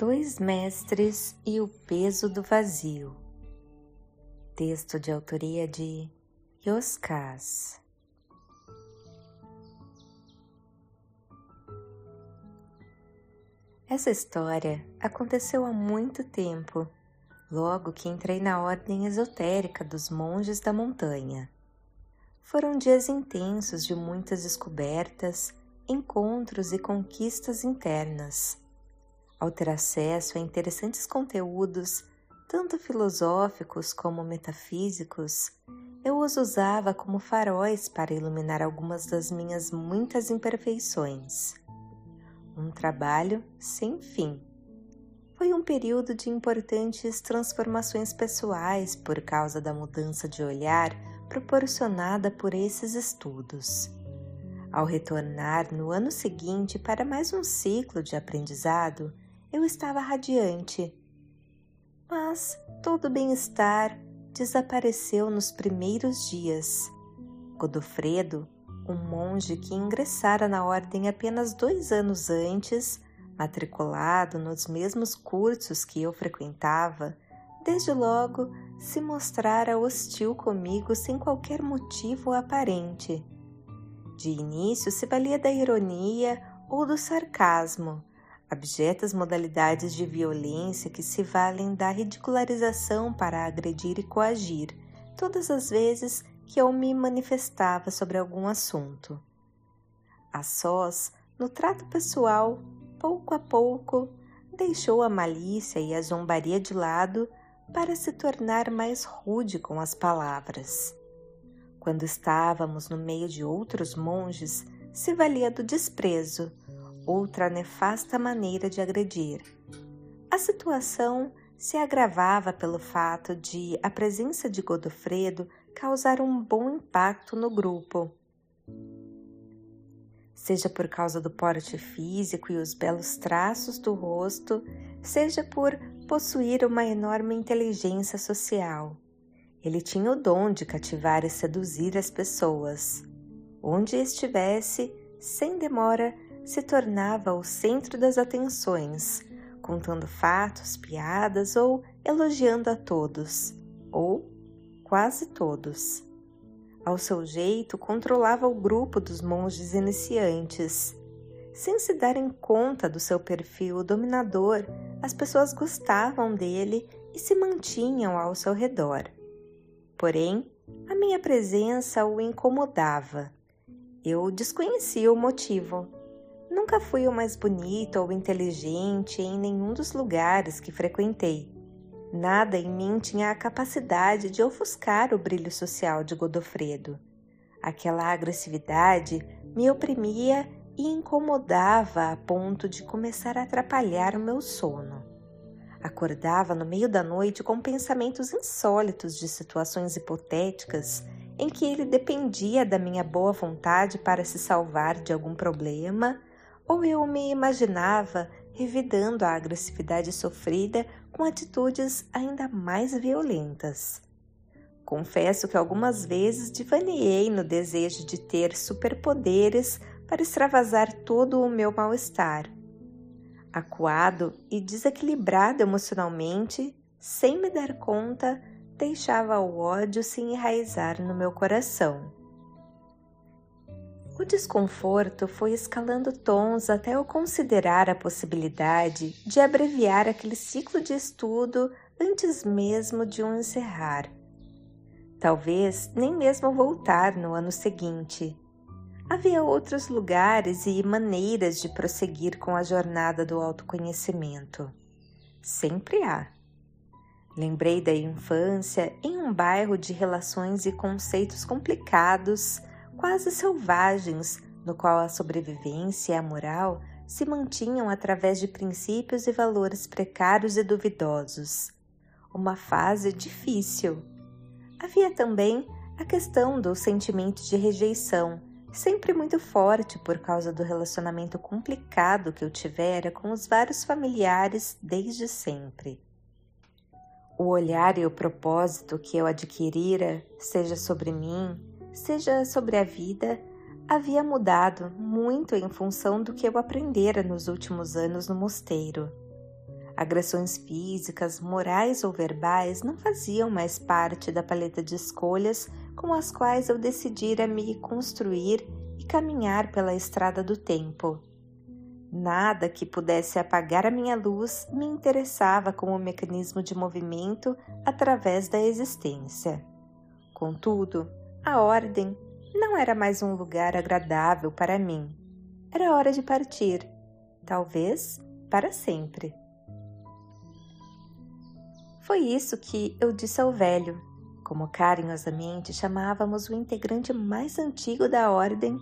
Dois Mestres e o Peso do Vazio. Texto de autoria de Yoskas. Essa história aconteceu há muito tempo, logo que entrei na ordem esotérica dos monges da montanha. Foram dias intensos de muitas descobertas, encontros e conquistas internas ao ter acesso a interessantes conteúdos, tanto filosóficos como metafísicos, eu os usava como faróis para iluminar algumas das minhas muitas imperfeições. Um trabalho sem fim. Foi um período de importantes transformações pessoais por causa da mudança de olhar proporcionada por esses estudos. Ao retornar no ano seguinte para mais um ciclo de aprendizado, eu estava radiante. Mas todo o bem-estar desapareceu nos primeiros dias. Godofredo, um monge que ingressara na ordem apenas dois anos antes, matriculado nos mesmos cursos que eu frequentava, desde logo se mostrara hostil comigo sem qualquer motivo aparente. De início se valia da ironia ou do sarcasmo, abjetas modalidades de violência que se valem da ridicularização para agredir e coagir, todas as vezes que eu me manifestava sobre algum assunto. A sós, no trato pessoal, pouco a pouco, deixou a malícia e a zombaria de lado para se tornar mais rude com as palavras. Quando estávamos no meio de outros monges, se valia do desprezo, outra nefasta maneira de agredir. A situação se agravava pelo fato de a presença de Godofredo causar um bom impacto no grupo. Seja por causa do porte físico e os belos traços do rosto, seja por possuir uma enorme inteligência social. Ele tinha o dom de cativar e seduzir as pessoas. Onde estivesse, sem demora, se tornava o centro das atenções, contando fatos, piadas ou elogiando a todos, ou quase todos. Ao seu jeito, controlava o grupo dos monges iniciantes. Sem se darem conta do seu perfil dominador, as pessoas gostavam dele e se mantinham ao seu redor. Porém, a minha presença o incomodava. Eu desconhecia o motivo Nunca fui o mais bonito ou inteligente em nenhum dos lugares que frequentei. Nada em mim tinha a capacidade de ofuscar o brilho social de Godofredo. Aquela agressividade me oprimia e incomodava a ponto de começar a atrapalhar o meu sono. Acordava no meio da noite com pensamentos insólitos de situações hipotéticas em que ele dependia da minha boa vontade para se salvar de algum problema ou eu me imaginava revidando a agressividade sofrida com atitudes ainda mais violentas. Confesso que algumas vezes divaneei no desejo de ter superpoderes para extravasar todo o meu mal-estar. Acuado e desequilibrado emocionalmente, sem me dar conta, deixava o ódio se enraizar no meu coração. O desconforto foi escalando tons até eu considerar a possibilidade de abreviar aquele ciclo de estudo antes mesmo de um encerrar. Talvez nem mesmo voltar no ano seguinte. Havia outros lugares e maneiras de prosseguir com a jornada do autoconhecimento. Sempre há. Lembrei da infância em um bairro de relações e conceitos complicados quase selvagens, no qual a sobrevivência e a moral se mantinham através de princípios e valores precários e duvidosos. Uma fase difícil. Havia também a questão do sentimento de rejeição, sempre muito forte por causa do relacionamento complicado que eu tivera com os vários familiares desde sempre. O olhar e o propósito que eu adquirira, seja sobre mim, seja sobre a vida, havia mudado muito em função do que eu aprendera nos últimos anos no mosteiro. Agressões físicas, morais ou verbais não faziam mais parte da paleta de escolhas com as quais eu decidira me construir e caminhar pela estrada do tempo. Nada que pudesse apagar a minha luz me interessava como mecanismo de movimento através da existência. Contudo, a ordem não era mais um lugar agradável para mim. Era hora de partir, talvez para sempre. Foi isso que eu disse ao velho, como carinhosamente chamávamos o integrante mais antigo da ordem,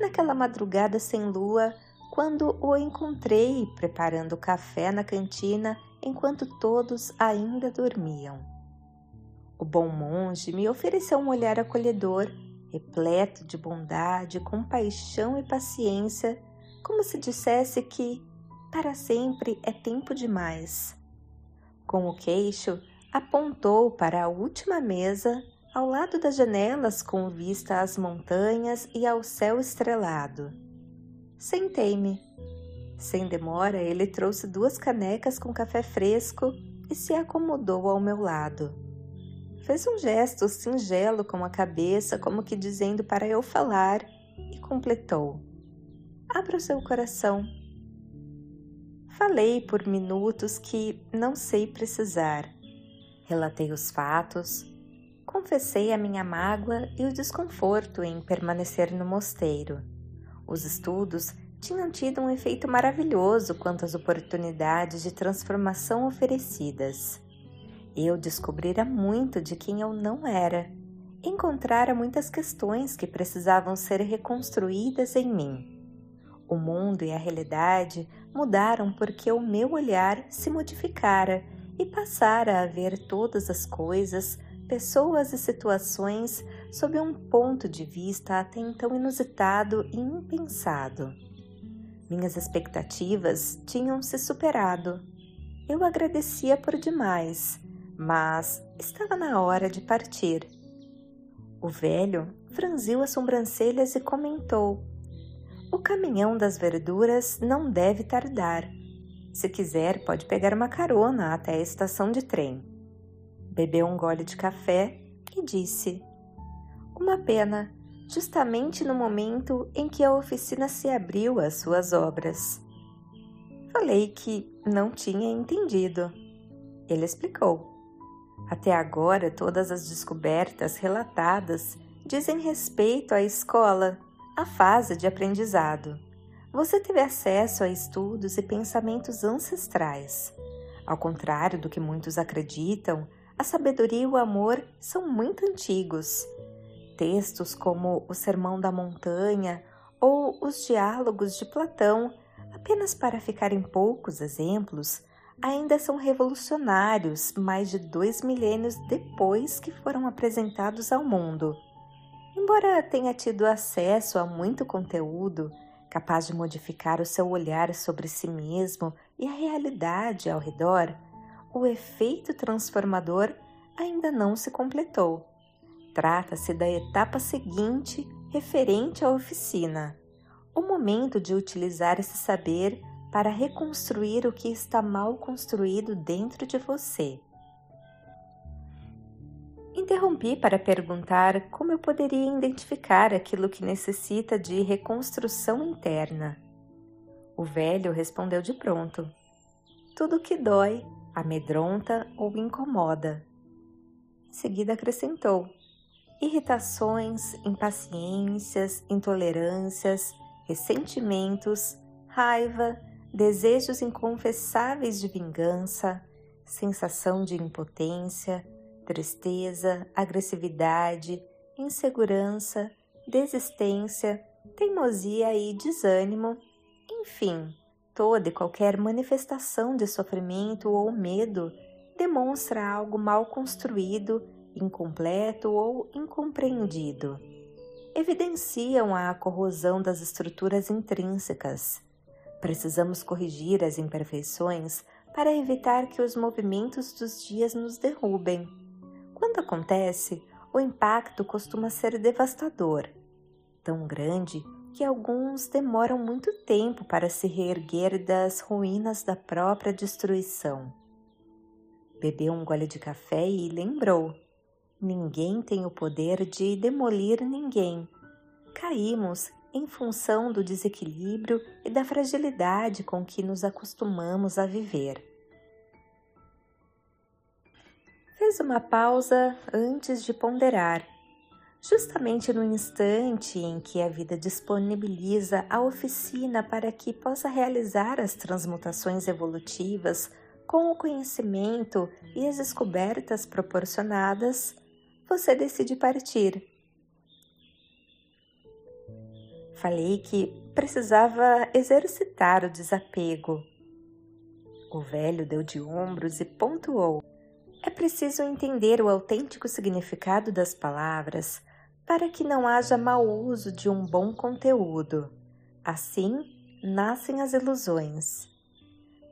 naquela madrugada sem lua quando o encontrei preparando café na cantina enquanto todos ainda dormiam. O bom monge me ofereceu um olhar acolhedor, repleto de bondade, compaixão e paciência, como se dissesse que para sempre é tempo demais. Com o queixo, apontou para a última mesa, ao lado das janelas com vista às montanhas e ao céu estrelado. Sentei-me. Sem demora, ele trouxe duas canecas com café fresco e se acomodou ao meu lado. Fez um gesto singelo com a cabeça, como que dizendo para eu falar, e completou: Abra o seu coração. Falei por minutos que não sei precisar. Relatei os fatos, confessei a minha mágoa e o desconforto em permanecer no mosteiro. Os estudos tinham tido um efeito maravilhoso quanto às oportunidades de transformação oferecidas. Eu descobrira muito de quem eu não era, encontrara muitas questões que precisavam ser reconstruídas em mim. O mundo e a realidade mudaram porque o meu olhar se modificara e passara a ver todas as coisas, pessoas e situações sob um ponto de vista até então inusitado e impensado. Minhas expectativas tinham se superado. Eu agradecia por demais, mas estava na hora de partir. O velho franziu as sobrancelhas e comentou: O caminhão das verduras não deve tardar. Se quiser, pode pegar uma carona até a estação de trem. Bebeu um gole de café e disse: uma pena, justamente no momento em que a oficina se abriu às suas obras. Falei que não tinha entendido. Ele explicou. Até agora, todas as descobertas relatadas dizem respeito à escola, à fase de aprendizado. Você teve acesso a estudos e pensamentos ancestrais. Ao contrário do que muitos acreditam, a sabedoria e o amor são muito antigos textos como o Sermão da Montanha ou os Diálogos de Platão, apenas para ficar em poucos exemplos, ainda são revolucionários mais de dois milênios depois que foram apresentados ao mundo. Embora tenha tido acesso a muito conteúdo capaz de modificar o seu olhar sobre si mesmo e a realidade ao redor, o efeito transformador ainda não se completou. Trata-se da etapa seguinte referente à oficina, o momento de utilizar esse saber para reconstruir o que está mal construído dentro de você. Interrompi para perguntar como eu poderia identificar aquilo que necessita de reconstrução interna. O velho respondeu de pronto: Tudo que dói, amedronta ou incomoda. Em seguida acrescentou: irritações, impaciências, intolerâncias, ressentimentos, raiva, desejos inconfessáveis de vingança, sensação de impotência, tristeza, agressividade, insegurança, desistência, teimosia e desânimo, enfim, toda e qualquer manifestação de sofrimento ou medo demonstra algo mal construído incompleto ou incompreendido. Evidenciam a corrosão das estruturas intrínsecas. Precisamos corrigir as imperfeições para evitar que os movimentos dos dias nos derrubem. Quando acontece, o impacto costuma ser devastador, tão grande que alguns demoram muito tempo para se reerguer das ruínas da própria destruição. Bebeu um gole de café e lembrou: ninguém tem o poder de demolir ninguém. Caímos em função do desequilíbrio e da fragilidade com que nos acostumamos a viver. Fez uma pausa antes de ponderar justamente no instante em que a vida disponibiliza a oficina para que possa realizar as transmutações evolutivas com o conhecimento e as descobertas proporcionadas, você decide partir. Falei que precisava exercitar o desapego. O velho deu de ombros e pontuou: é preciso entender o autêntico significado das palavras para que não haja mau uso de um bom conteúdo. Assim nascem as ilusões.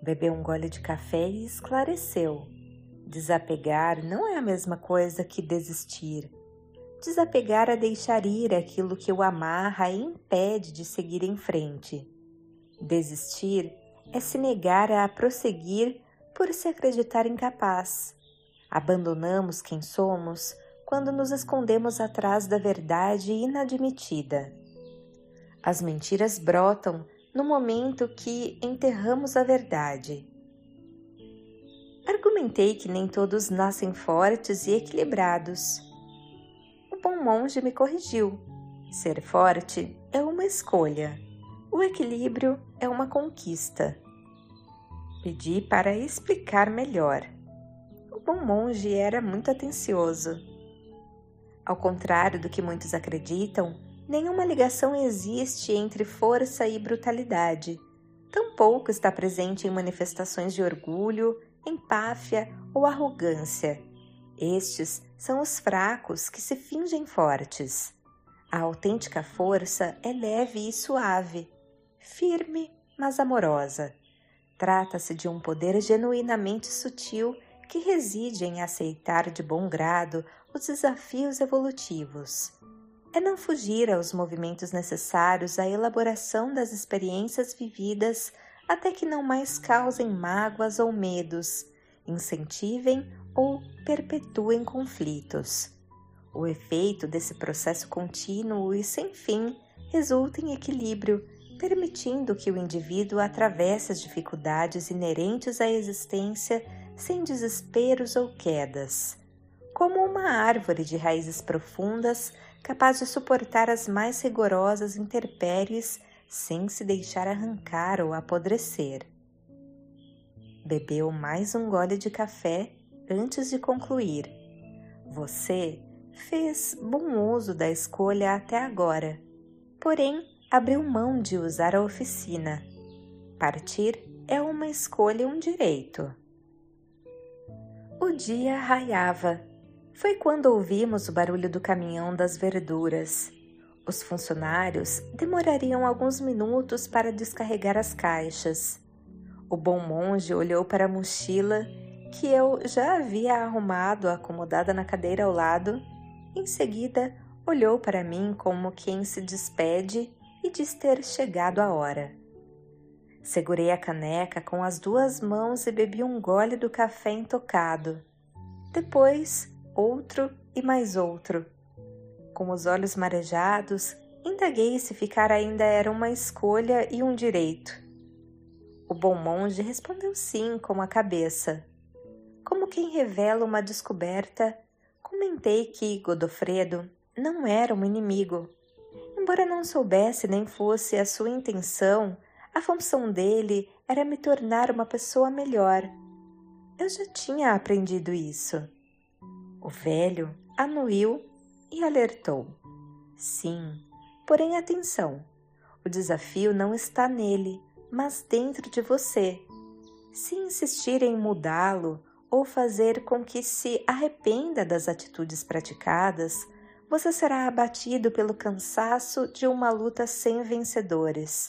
Bebeu um gole de café e esclareceu. Desapegar não é a mesma coisa que desistir. Desapegar é deixar ir aquilo que o amarra e impede de seguir em frente. Desistir é se negar a prosseguir por se acreditar incapaz. Abandonamos quem somos quando nos escondemos atrás da verdade inadmitida. As mentiras brotam no momento que enterramos a verdade. Argumentei que nem todos nascem fortes e equilibrados. O bom monge me corrigiu. Ser forte é uma escolha. O equilíbrio é uma conquista. Pedi para explicar melhor. O bom monge era muito atencioso. Ao contrário do que muitos acreditam, nenhuma ligação existe entre força e brutalidade. Tampouco está presente em manifestações de orgulho, empáfia ou arrogância. Estes são os fracos que se fingem fortes. A autêntica força é leve e suave, firme, mas amorosa. Trata-se de um poder genuinamente sutil que reside em aceitar de bom grado os desafios evolutivos. É não fugir aos movimentos necessários à elaboração das experiências vividas até que não mais causem mágoas ou medos, incentivem ou perpetuem conflitos. O efeito desse processo contínuo e sem fim resulta em equilíbrio, permitindo que o indivíduo atravesse as dificuldades inerentes à existência sem desesperos ou quedas como uma árvore de raízes profundas, capaz de suportar as mais rigorosas intempéries sem se deixar arrancar ou apodrecer. Bebeu mais um gole de café antes de concluir. Você fez bom uso da escolha até agora, porém abriu mão de usar a oficina. Partir é uma escolha e um direito. O dia raiava foi quando ouvimos o barulho do caminhão das verduras. Os funcionários demorariam alguns minutos para descarregar as caixas. O bom monge olhou para a mochila que eu já havia arrumado acomodada na cadeira ao lado. Em seguida, olhou para mim como quem se despede e diz ter chegado a hora. Segurei a caneca com as duas mãos e bebi um gole do café intocado. Depois, outro e mais outro. Com os olhos marejados, indaguei se ficar ainda era uma escolha e um direito. O bom monge respondeu sim com a cabeça. Como quem revela uma descoberta, comentei que Godofredo não era um inimigo. Embora não soubesse nem fosse a sua intenção, a função dele era me tornar uma pessoa melhor. Eu já tinha aprendido isso. O velho anuiu e alertou: Sim, porém atenção, o desafio não está nele, mas dentro de você. Se insistir em mudá-lo ou fazer com que se arrependa das atitudes praticadas, você será abatido pelo cansaço de uma luta sem vencedores.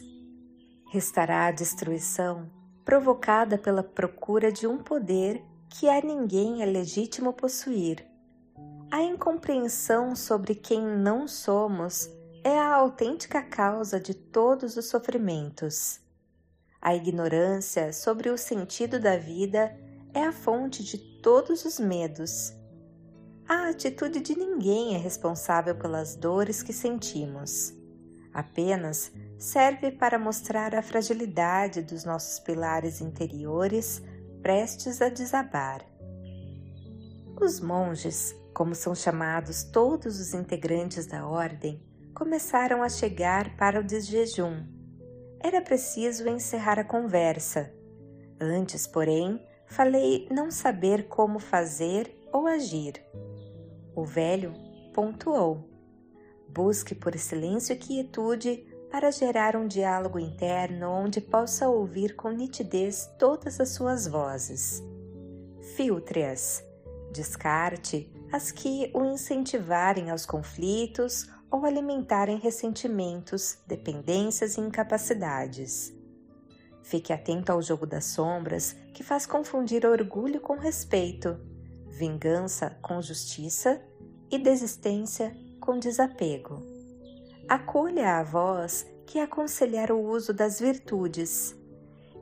Restará a destruição provocada pela procura de um poder que a ninguém é legítimo possuir. A incompreensão sobre quem não somos é a autêntica causa de todos os sofrimentos. A ignorância sobre o sentido da vida é a fonte de todos os medos. A atitude de ninguém é responsável pelas dores que sentimos. Apenas serve para mostrar a fragilidade dos nossos pilares interiores prestes a desabar. Os monges, como são chamados todos os integrantes da ordem, começaram a chegar para o desjejum. Era preciso encerrar a conversa. Antes, porém, falei não saber como fazer ou agir. O velho pontuou: Busque por silêncio e quietude para gerar um diálogo interno onde possa ouvir com nitidez todas as suas vozes. Filtre-as Descarte as que o incentivarem aos conflitos ou alimentarem ressentimentos, dependências e incapacidades. Fique atento ao jogo das sombras que faz confundir orgulho com respeito, vingança com justiça e desistência com desapego. Acolha a voz que aconselhar o uso das virtudes.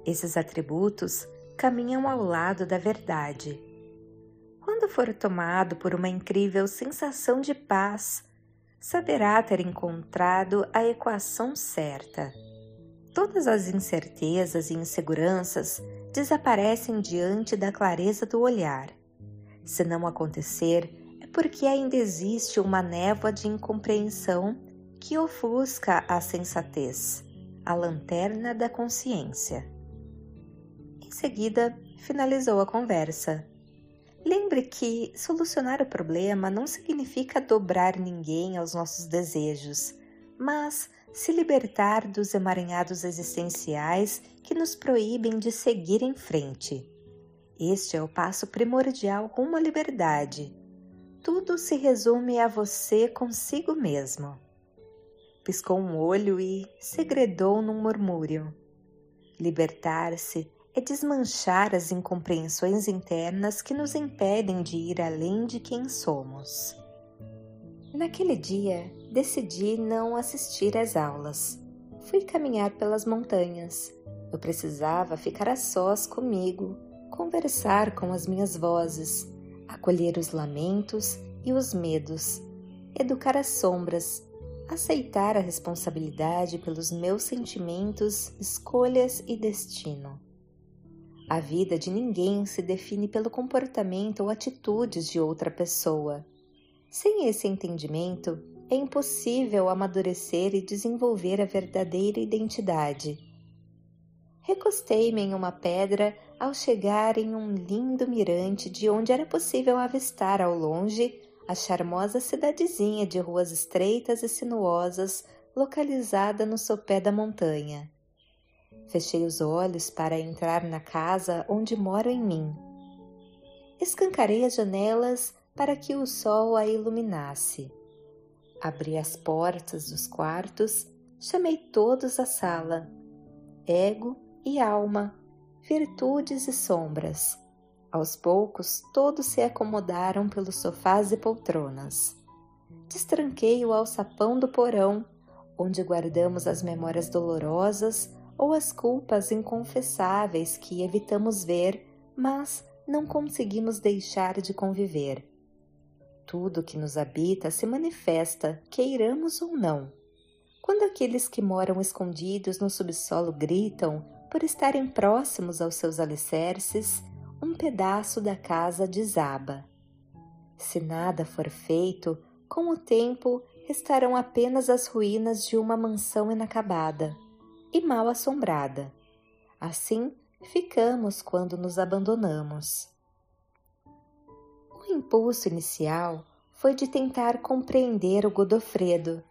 Esses atributos caminham ao lado da verdade quando for tomado por uma incrível sensação de paz, saberá ter encontrado a equação certa. Todas as incertezas e inseguranças desaparecem diante da clareza do olhar. Se não acontecer, é porque ainda existe uma névoa de incompreensão que ofusca a sensatez, a lanterna da consciência. Em seguida, finalizou a conversa Lembre que solucionar o problema não significa dobrar ninguém aos nossos desejos, mas se libertar dos emaranhados existenciais que nos proíbem de seguir em frente. Este é o passo primordial rumo à liberdade. Tudo se resume a você consigo mesmo. Piscou um olho e segredou num murmúrio. Libertar-se é desmanchar as incompreensões internas que nos impedem de ir além de quem somos. Naquele dia, decidi não assistir às aulas. Fui caminhar pelas montanhas. Eu precisava ficar a sós comigo, conversar com as minhas vozes, acolher os lamentos e os medos, educar as sombras, aceitar a responsabilidade pelos meus sentimentos, escolhas e destino. A vida de ninguém se define pelo comportamento ou atitudes de outra pessoa. Sem esse entendimento, é impossível amadurecer e desenvolver a verdadeira identidade. Recostei-me em uma pedra ao chegar em um lindo mirante de onde era possível avistar ao longe a charmosa cidadezinha de ruas estreitas e sinuosas localizada no sopé da montanha. Fechei os olhos para entrar na casa onde moro em mim. Escancarei as janelas para que o sol a iluminasse. Abri as portas dos quartos, chamei todos à sala. Ego e alma, virtudes e sombras. Aos poucos, todos se acomodaram pelos sofás e poltronas. Destranquei o alçapão do porão, onde guardamos as memórias dolorosas ou as culpas inconfessáveis que evitamos ver, mas não conseguimos deixar de conviver. Tudo que nos habita se manifesta, queiramos ou não. Quando aqueles que moram escondidos no subsolo gritam por estarem próximos aos seus alicerces, um pedaço da casa desaba. Se nada for feito, com o tempo restarão apenas as ruínas de uma mansão inacabada e mal assombrada. Assim ficamos quando nos abandonamos. O impulso inicial foi de tentar compreender o Godofredo,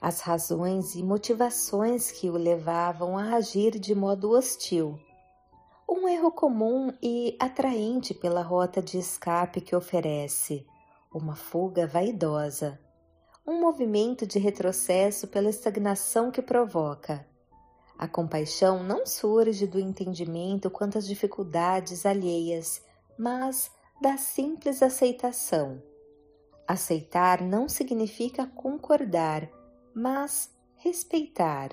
as razões e motivações que o levavam a agir de modo hostil. Um erro comum e atraente pela rota de escape que oferece, uma fuga vaidosa, um movimento de retrocesso pela estagnação que provoca a compaixão não surge do entendimento quanto às dificuldades alheias, mas da simples aceitação. Aceitar não significa concordar, mas respeitar.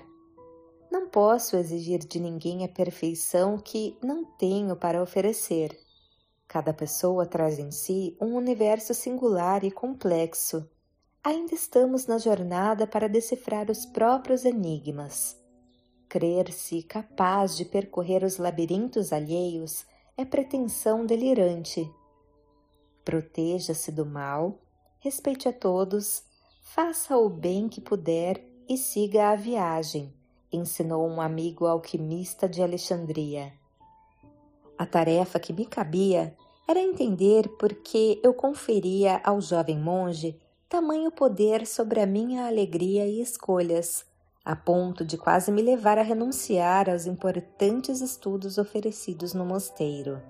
Não posso exigir de ninguém a perfeição que não tenho para oferecer. Cada pessoa traz em si um universo singular e complexo. Ainda estamos na jornada para decifrar os próprios enigmas. Crer-se capaz de percorrer os labirintos alheios é pretensão delirante. Proteja-se do mal, respeite a todos, faça o bem que puder e siga a viagem, ensinou um amigo alquimista de Alexandria. A tarefa que me cabia era entender por que eu conferia ao jovem monge tamanho poder sobre a minha alegria e escolhas, a ponto de quase me levar a renunciar aos importantes estudos oferecidos no mosteiro.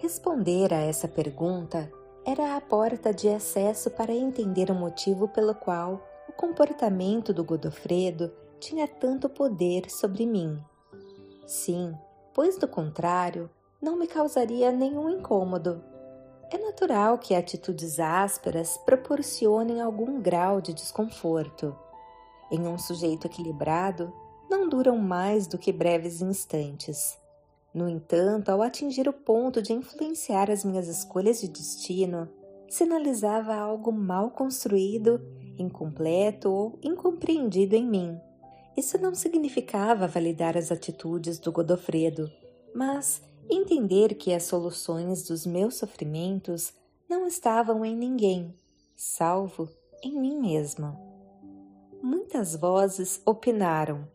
Responder a essa pergunta era a porta de acesso para entender o motivo pelo qual o comportamento do Godofredo tinha tanto poder sobre mim. Sim, pois do contrário, não me causaria nenhum incômodo. É natural que atitudes ásperas proporcionem algum grau de desconforto. Em um sujeito equilibrado, não duram mais do que breves instantes. No entanto, ao atingir o ponto de influenciar as minhas escolhas de destino, sinalizava algo mal construído, incompleto ou incompreendido em mim. Isso não significava validar as atitudes do Godofredo, mas entender que as soluções dos meus sofrimentos não estavam em ninguém, salvo em mim mesma. Muitas vozes opinaram.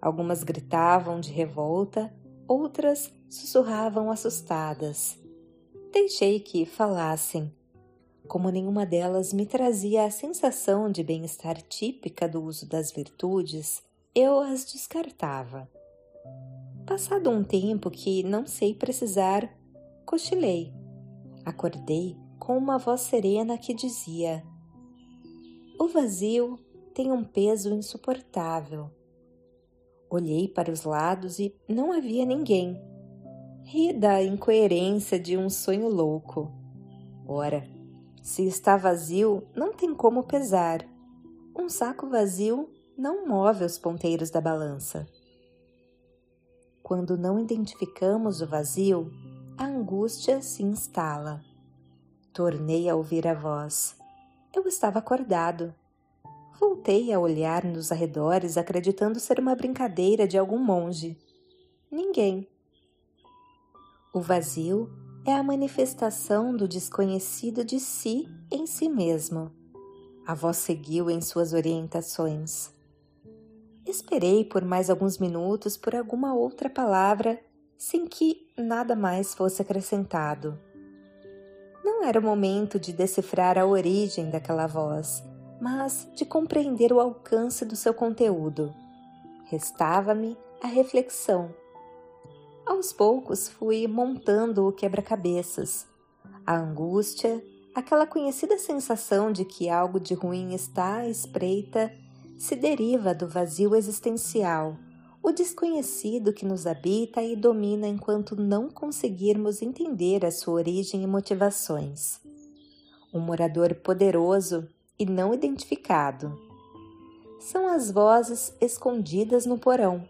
Algumas gritavam de revolta, outras sussurravam assustadas. Deixei que falassem. Como nenhuma delas me trazia a sensação de bem-estar típica do uso das virtudes, eu as descartava. Passado um tempo que não sei precisar, cochilei. Acordei com uma voz serena que dizia: O vazio tem um peso insuportável. Olhei para os lados e não havia ninguém. Ri da incoerência de um sonho louco. Ora, se está vazio, não tem como pesar. Um saco vazio não move os ponteiros da balança. Quando não identificamos o vazio, a angústia se instala. Tornei a ouvir a voz. Eu estava acordado. Voltei a olhar nos arredores, acreditando ser uma brincadeira de algum monge. Ninguém. O vazio é a manifestação do desconhecido de si em si mesmo. A voz seguiu em suas orientações. Esperei por mais alguns minutos por alguma outra palavra, sem que nada mais fosse acrescentado. Não era o momento de decifrar a origem daquela voz, mas de compreender o alcance do seu conteúdo. Restava-me a reflexão. Aos poucos fui montando o quebra-cabeças. A angústia, aquela conhecida sensação de que algo de ruim está à espreita, se deriva do vazio existencial, o desconhecido que nos habita e domina enquanto não conseguirmos entender a sua origem e motivações. Um morador poderoso e não identificado. São as vozes escondidas no porão.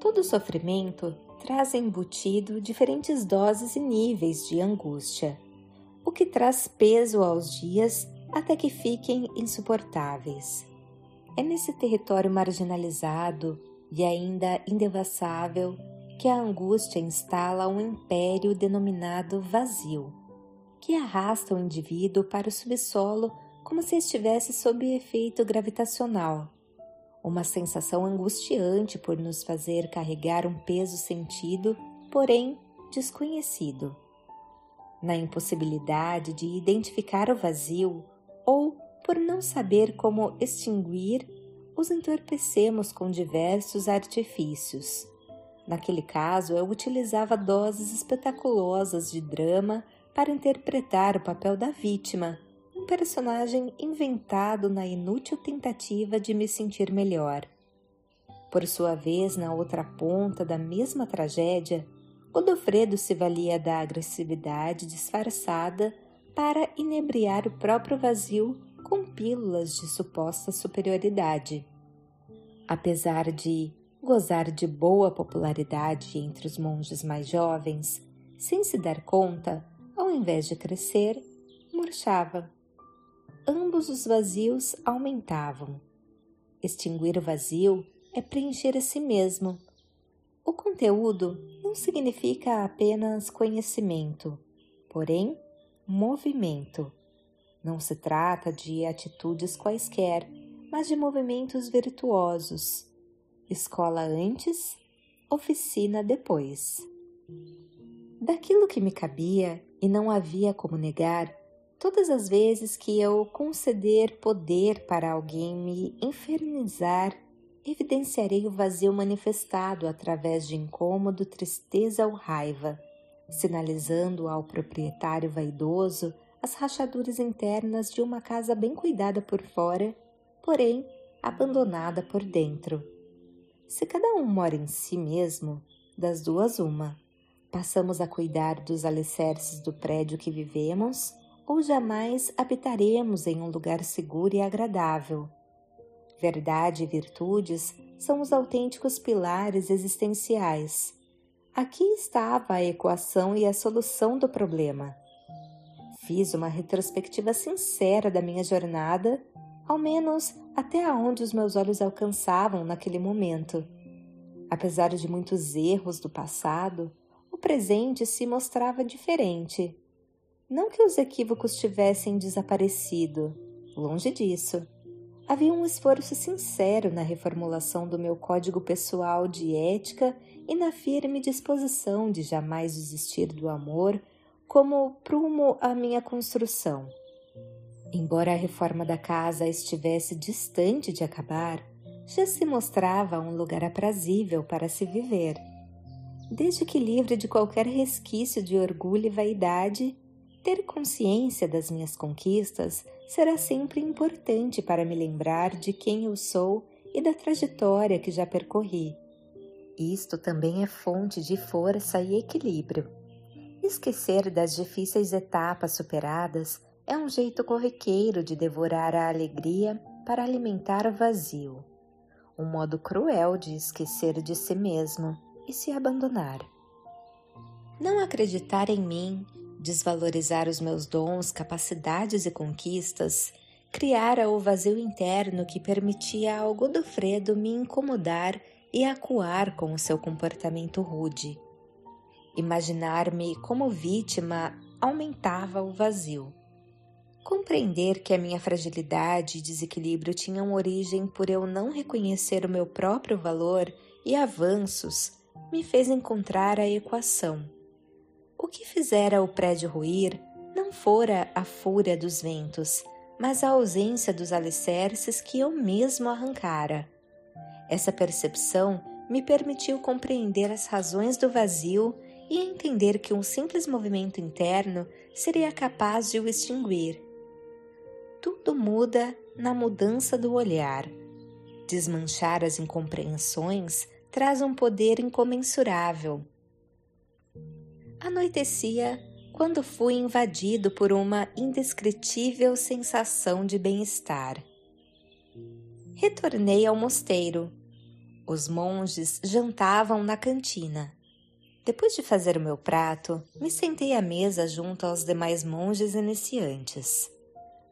Todo sofrimento traz embutido diferentes doses e níveis de angústia, o que traz peso aos dias até que fiquem insuportáveis. É nesse território marginalizado e ainda indevassável que a angústia instala um império denominado vazio, que arrasta o indivíduo para o subsolo como se estivesse sob efeito gravitacional. Uma sensação angustiante por nos fazer carregar um peso sentido, porém desconhecido. Na impossibilidade de identificar o vazio ou por não saber como extinguir, os entorpecemos com diversos artifícios. Naquele caso, eu utilizava doses espetaculosas de drama para interpretar o papel da vítima, personagem inventado na inútil tentativa de me sentir melhor. Por sua vez, na outra ponta da mesma tragédia, Godofredo se valia da agressividade disfarçada para inebriar o próprio vazio com pílulas de suposta superioridade. Apesar de gozar de boa popularidade entre os monges mais jovens, sem se dar conta, ao invés de crescer, murchava. Ambos os vazios aumentavam. Extinguir o vazio é preencher a si mesmo. O conteúdo não significa apenas conhecimento, porém movimento. Não se trata de atitudes quaisquer, mas de movimentos virtuosos. Escola antes, oficina depois. Daquilo que me cabia e não havia como negar, todas as vezes que eu conceder poder para alguém me infernizar, evidenciarei o vazio manifestado através de incômodo, tristeza ou raiva, sinalizando ao proprietário vaidoso as rachaduras internas de uma casa bem cuidada por fora, porém abandonada por dentro. Se cada um mora em si mesmo, das duas uma, passamos a cuidar dos alicerces do prédio que vivemos ou jamais habitaremos em um lugar seguro e agradável. Verdade e virtudes são os autênticos pilares existenciais. Aqui estava a equação e a solução do problema. Fiz uma retrospectiva sincera da minha jornada, ao menos até onde os meus olhos alcançavam naquele momento. Apesar de muitos erros do passado, o presente se mostrava diferente. Não que os equívocos tivessem desaparecido, longe disso. Havia um esforço sincero na reformulação do meu código pessoal de ética e na firme disposição de jamais desistir do amor como prumo à minha construção. Embora a reforma da casa estivesse distante de acabar, já se mostrava um lugar aprazível para se viver. Desde que livre de qualquer resquício de orgulho e vaidade, ter consciência das minhas conquistas será sempre importante para me lembrar de quem eu sou e da trajetória que já percorri. Isto também é fonte de força e equilíbrio. Esquecer das difíceis etapas superadas é um jeito corriqueiro de devorar a alegria para alimentar o vazio. Um modo cruel de esquecer de si mesmo e se abandonar. Não acreditar em mim, desvalorizar os meus dons, capacidades e conquistas, criara o vazio interno que permitia ao Godofredo me incomodar e acuar com o seu comportamento rude. Imaginar-me como vítima aumentava o vazio. Compreender que a minha fragilidade e desequilíbrio tinham origem por eu não reconhecer o meu próprio valor e avanços me fez encontrar a equação. O que fizera o prédio ruir não fora a fúria dos ventos, mas a ausência dos alicerces que eu mesmo arrancara. Essa percepção me permitiu compreender as razões do vazio e entender que um simples movimento interno seria capaz de o extinguir. Tudo muda na mudança do olhar. Desmanchar as incompreensões traz um poder incomensurável. Anoitecia quando fui invadido por uma indescritível sensação de bem-estar. Retornei ao mosteiro. Os monges jantavam na cantina. Depois de fazer o meu prato, me sentei à mesa junto aos demais monges iniciantes.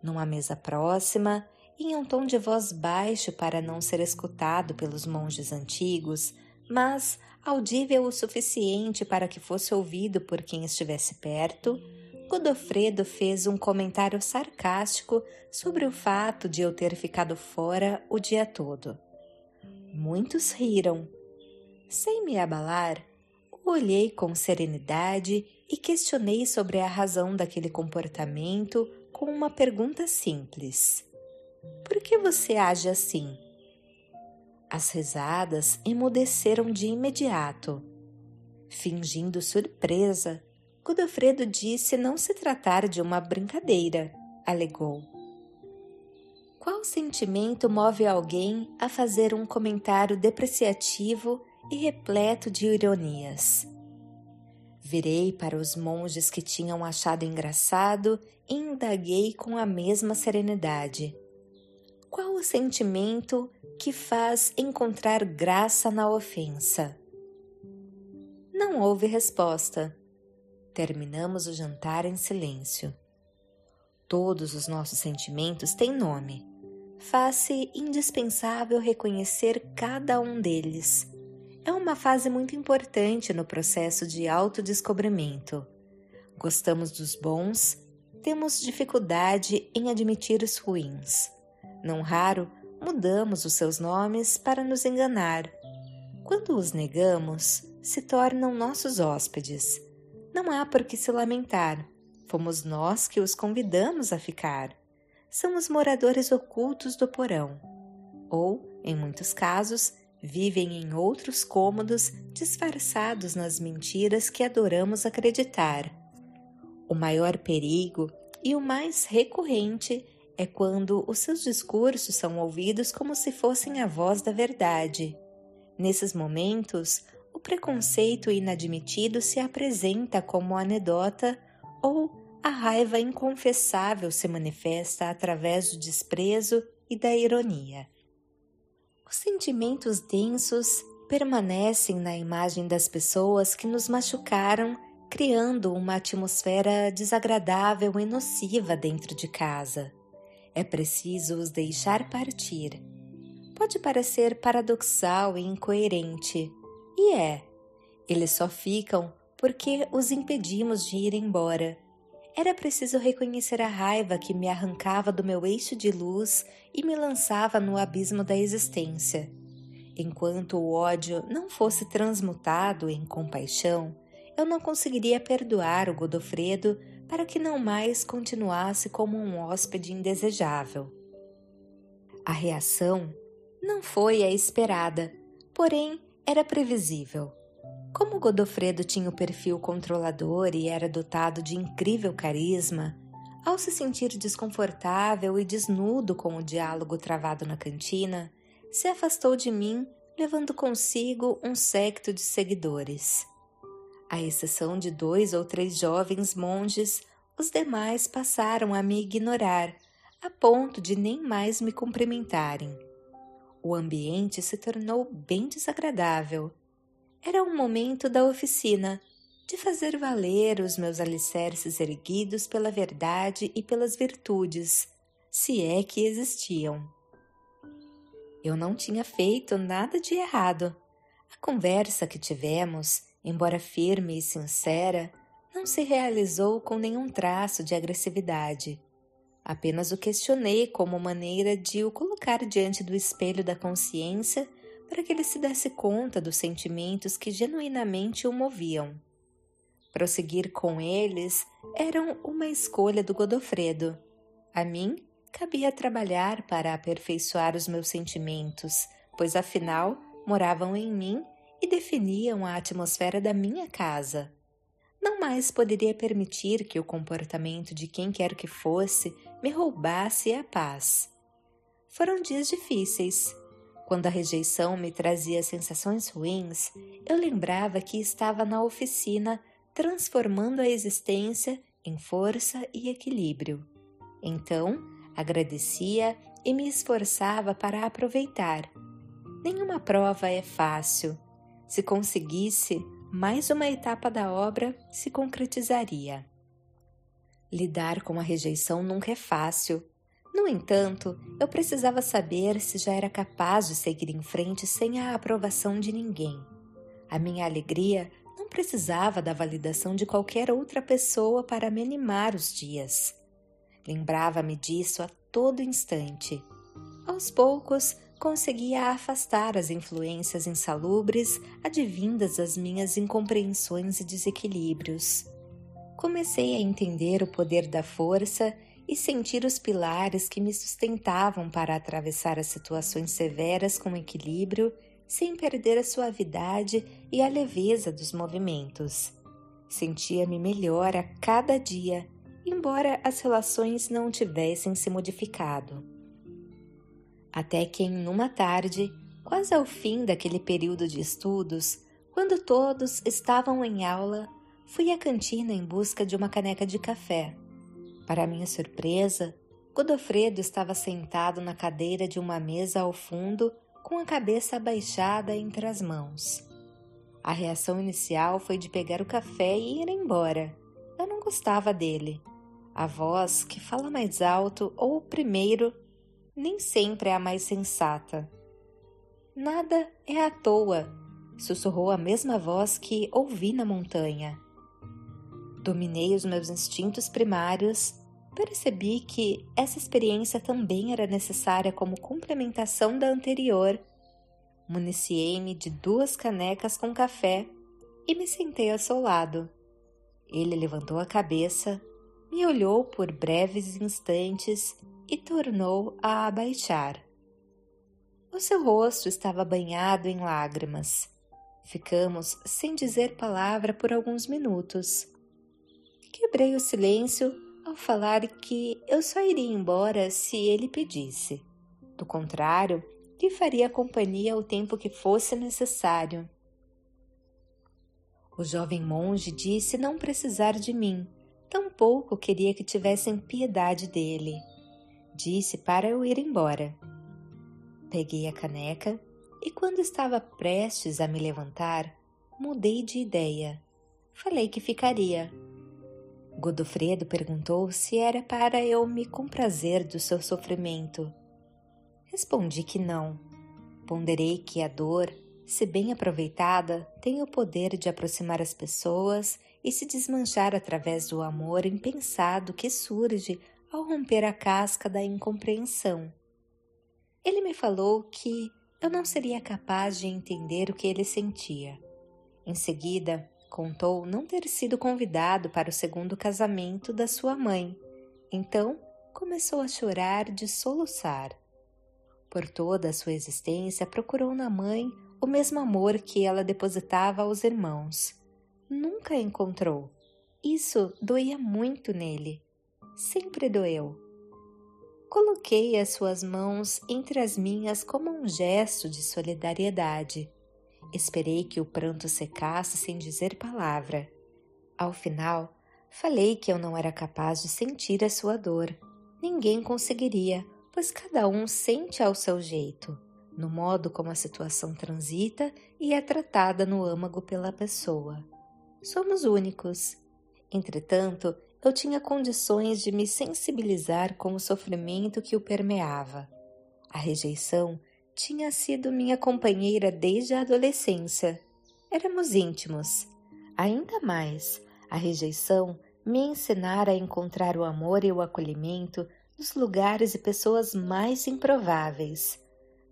Numa mesa próxima, em um tom de voz baixo para não ser escutado pelos monges antigos, mas audível o suficiente para que fosse ouvido por quem estivesse perto, Godofredo fez um comentário sarcástico sobre o fato de eu ter ficado fora o dia todo. Muitos riram. Sem me abalar, olhei com serenidade e questionei sobre a razão daquele comportamento com uma pergunta simples: Por que você age assim? As risadas emudeceram de imediato. Fingindo surpresa, Godofredo disse não se tratar de uma brincadeira, alegou. Qual sentimento move alguém a fazer um comentário depreciativo e repleto de ironias. Virei para os monges que tinham achado engraçado e indaguei com a mesma serenidade. Qual o sentimento que faz encontrar graça na ofensa? Não houve resposta. Terminamos o jantar em silêncio. Todos os nossos sentimentos têm nome. Faz-se indispensável reconhecer cada um deles é uma fase muito importante no processo de autodescobrimento. Gostamos dos bons, temos dificuldade em admitir os ruins. Não raro, mudamos os seus nomes para nos enganar. Quando os negamos, se tornam nossos hóspedes. Não há por que se lamentar. Fomos nós que os convidamos a ficar. São os moradores ocultos do porão. Ou, em muitos casos, vivem em outros cômodos disfarçados nas mentiras que adoramos acreditar. O maior perigo e o mais recorrente é quando os seus discursos são ouvidos como se fossem a voz da verdade. Nesses momentos, o preconceito inadmitido se apresenta como anedota ou a raiva inconfessável se manifesta através do desprezo e da ironia. Os sentimentos densos permanecem na imagem das pessoas que nos machucaram, criando uma atmosfera desagradável e nociva dentro de casa. É preciso os deixar partir. Pode parecer paradoxal e incoerente, e é. Eles só ficam porque os impedimos de ir embora era preciso reconhecer a raiva que me arrancava do meu eixo de luz e me lançava no abismo da existência. Enquanto o ódio não fosse transmutado em compaixão, eu não conseguiria perdoar o Godofredo para que não mais continuasse como um hóspede indesejável. A reação não foi a esperada, porém era previsível. Como Godofredo tinha o perfil controlador e era dotado de incrível carisma, ao se sentir desconfortável e desnudo com o diálogo travado na cantina, se afastou de mim, levando consigo um séquito de seguidores. À exceção de dois ou três jovens monges, os demais passaram a me ignorar, a ponto de nem mais me cumprimentarem. O ambiente se tornou bem desagradável era o momento da oficina, de fazer valer os meus alicerces erguidos pela verdade e pelas virtudes, se é que existiam. Eu não tinha feito nada de errado. A conversa que tivemos, embora firme e sincera, não se realizou com nenhum traço de agressividade. Apenas o questionei como maneira de o colocar diante do espelho da consciência para que ele se desse conta dos sentimentos que genuinamente o moviam. Prosseguir com eles eram uma escolha do Godofredo. A mim cabia trabalhar para aperfeiçoar os meus sentimentos, pois afinal moravam em mim e definiam a atmosfera da minha casa. Não mais poderia permitir que o comportamento de quem quer que fosse me roubasse a paz. Foram dias difíceis, quando a rejeição me trazia sensações ruins, eu lembrava que estava na oficina transformando a existência em força e equilíbrio. Então, agradecia e me esforçava para aproveitar. Nenhuma prova é fácil. Se conseguisse, mais uma etapa da obra se concretizaria. Lidar com a rejeição nunca é fácil, no entanto, eu precisava saber se já era capaz de seguir em frente sem a aprovação de ninguém. A minha alegria não precisava da validação de qualquer outra pessoa para me animar os dias. Lembrava-me disso a todo instante. Aos poucos, conseguia afastar as influências insalubres advindas das minhas incompreensões e desequilíbrios. Comecei a entender o poder da força e sentir os pilares que me sustentavam para atravessar as situações severas com equilíbrio, sem perder a suavidade e a leveza dos movimentos. Sentia-me melhor a cada dia, embora as relações não tivessem se modificado. Até que em uma tarde, quase ao fim daquele período de estudos, quando todos estavam em aula, Fui à cantina em busca de uma caneca de café. Para minha surpresa, Godofredo estava sentado na cadeira de uma mesa ao fundo, com a cabeça abaixada entre as mãos. A reação inicial foi de pegar o café e ir embora. Eu não gostava dele. A voz que fala mais alto ou primeiro nem sempre é a mais sensata. Nada é à toa, sussurrou a mesma voz que ouvi na montanha. Dominei os meus instintos primários, percebi que essa experiência também era necessária como complementação da anterior. Municiei-me de duas canecas com café e me sentei ao seu lado. Ele levantou a cabeça, me olhou por breves instantes e tornou a abaixar. O seu rosto estava banhado em lágrimas. Ficamos sem dizer palavra por alguns minutos. Quebrei o silêncio ao falar que eu só iria embora se ele pedisse. Do contrário, lhe faria companhia o tempo que fosse necessário. O jovem monge disse não precisar de mim, tampouco queria que tivessem piedade dele. Disse para eu ir embora. Peguei a caneca e, quando estava prestes a me levantar, mudei de ideia. Falei que ficaria. Godofredo perguntou se era para eu me comprazer do seu sofrimento. Respondi que não. Ponderei que a dor, se bem aproveitada, tem o poder de aproximar as pessoas e se desmanchar através do amor impensado que surge ao romper a casca da incompreensão. Ele me falou que eu não seria capaz de entender o que ele sentia. Em seguida, contou não ter sido convidado para o segundo casamento da sua mãe. Então, começou a chorar de soluçar. Por toda a sua existência, procurou na mãe o mesmo amor que ela depositava aos irmãos. Nunca encontrou. Isso doía muito nele. Sempre doeu. Coloquei as suas mãos entre as minhas como um gesto de solidariedade. Esperei que o pranto secasse sem dizer palavra. Ao final, falei que eu não era capaz de sentir a sua dor. Ninguém conseguiria, pois cada um sente ao seu jeito, no modo como a situação transita e é tratada no âmago pela pessoa. Somos únicos. Entretanto, eu tinha condições de me sensibilizar com o sofrimento que o permeava. A rejeição tinha sido minha companheira desde a adolescência. Éramos íntimos. Ainda mais, a rejeição me ensinara a encontrar o amor e o acolhimento nos lugares e pessoas mais improváveis.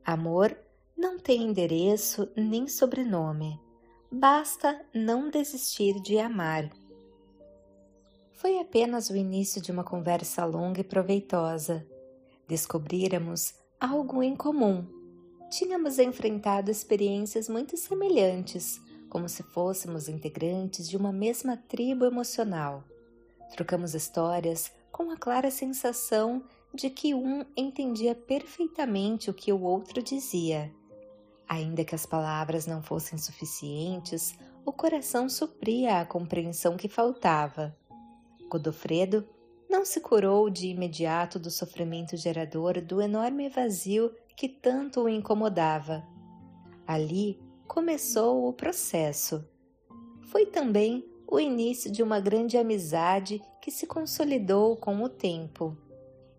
Amor não tem endereço nem sobrenome. Basta não desistir de amar. Foi apenas o início de uma conversa longa e proveitosa. Descobríramos algo em comum. Tínhamos enfrentado experiências muito semelhantes, como se fôssemos integrantes de uma mesma tribo emocional. Trocamos histórias com a clara sensação de que um entendia perfeitamente o que o outro dizia. Ainda que as palavras não fossem suficientes, o coração supria a compreensão que faltava. Godofredo não se curou de imediato do sofrimento gerador do enorme vazio que tanto o incomodava. Ali começou o processo. Foi também o início de uma grande amizade que se consolidou com o tempo.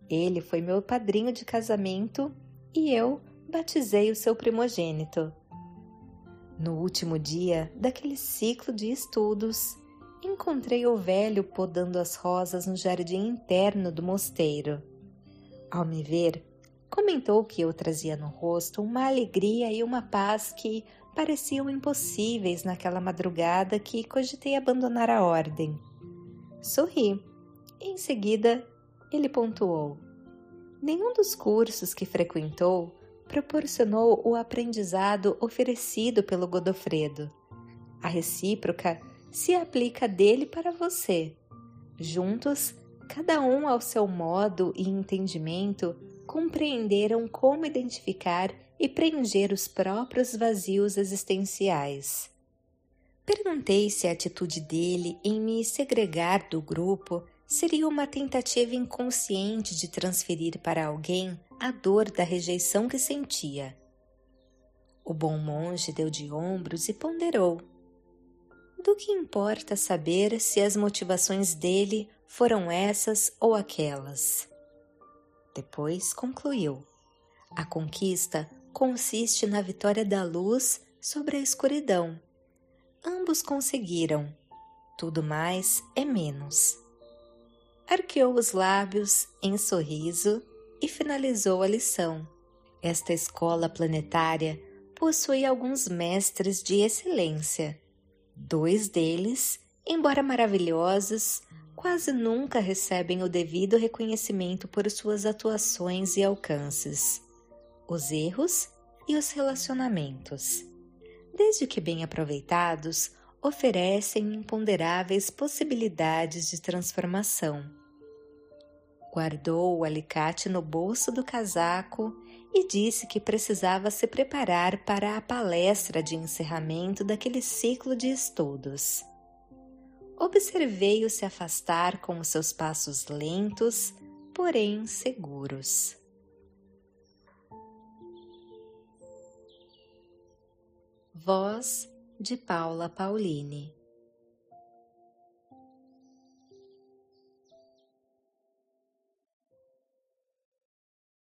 Ele foi meu padrinho de casamento e eu batizei o seu primogênito. No último dia daquele ciclo de estudos, encontrei o velho podando as rosas no jardim interno do mosteiro. Ao me ver, comentou que eu trazia no rosto uma alegria e uma paz que pareciam impossíveis naquela madrugada que cogitei abandonar a ordem. Sorri. Em seguida, ele pontuou: Nenhum dos cursos que frequentou proporcionou o aprendizado oferecido pelo Godofredo. A recíproca se aplica dele para você. Juntos, cada um ao seu modo e entendimento, compreenderam como identificar e preencher os próprios vazios existenciais. Perguntei se a atitude dele em me segregar do grupo seria uma tentativa inconsciente de transferir para alguém a dor da rejeição que sentia. O bom monge deu de ombros e ponderou. Do que importa saber se as motivações dele foram essas ou aquelas? Depois concluiu: A conquista consiste na vitória da luz sobre a escuridão. Ambos conseguiram. Tudo mais é menos. Arqueou os lábios em sorriso e finalizou a lição. Esta escola planetária possui alguns mestres de excelência Dois deles, embora maravilhosos, quase nunca recebem o devido reconhecimento por suas atuações e alcances, os erros e os relacionamentos. Desde que bem aproveitados, oferecem imponderáveis possibilidades de transformação. Guardou o alicate no bolso do casaco e disse que precisava se preparar para a palestra de encerramento daquele ciclo de estudos. Observei-o se afastar com os seus passos lentos, porém seguros. Voz de Paula Pauline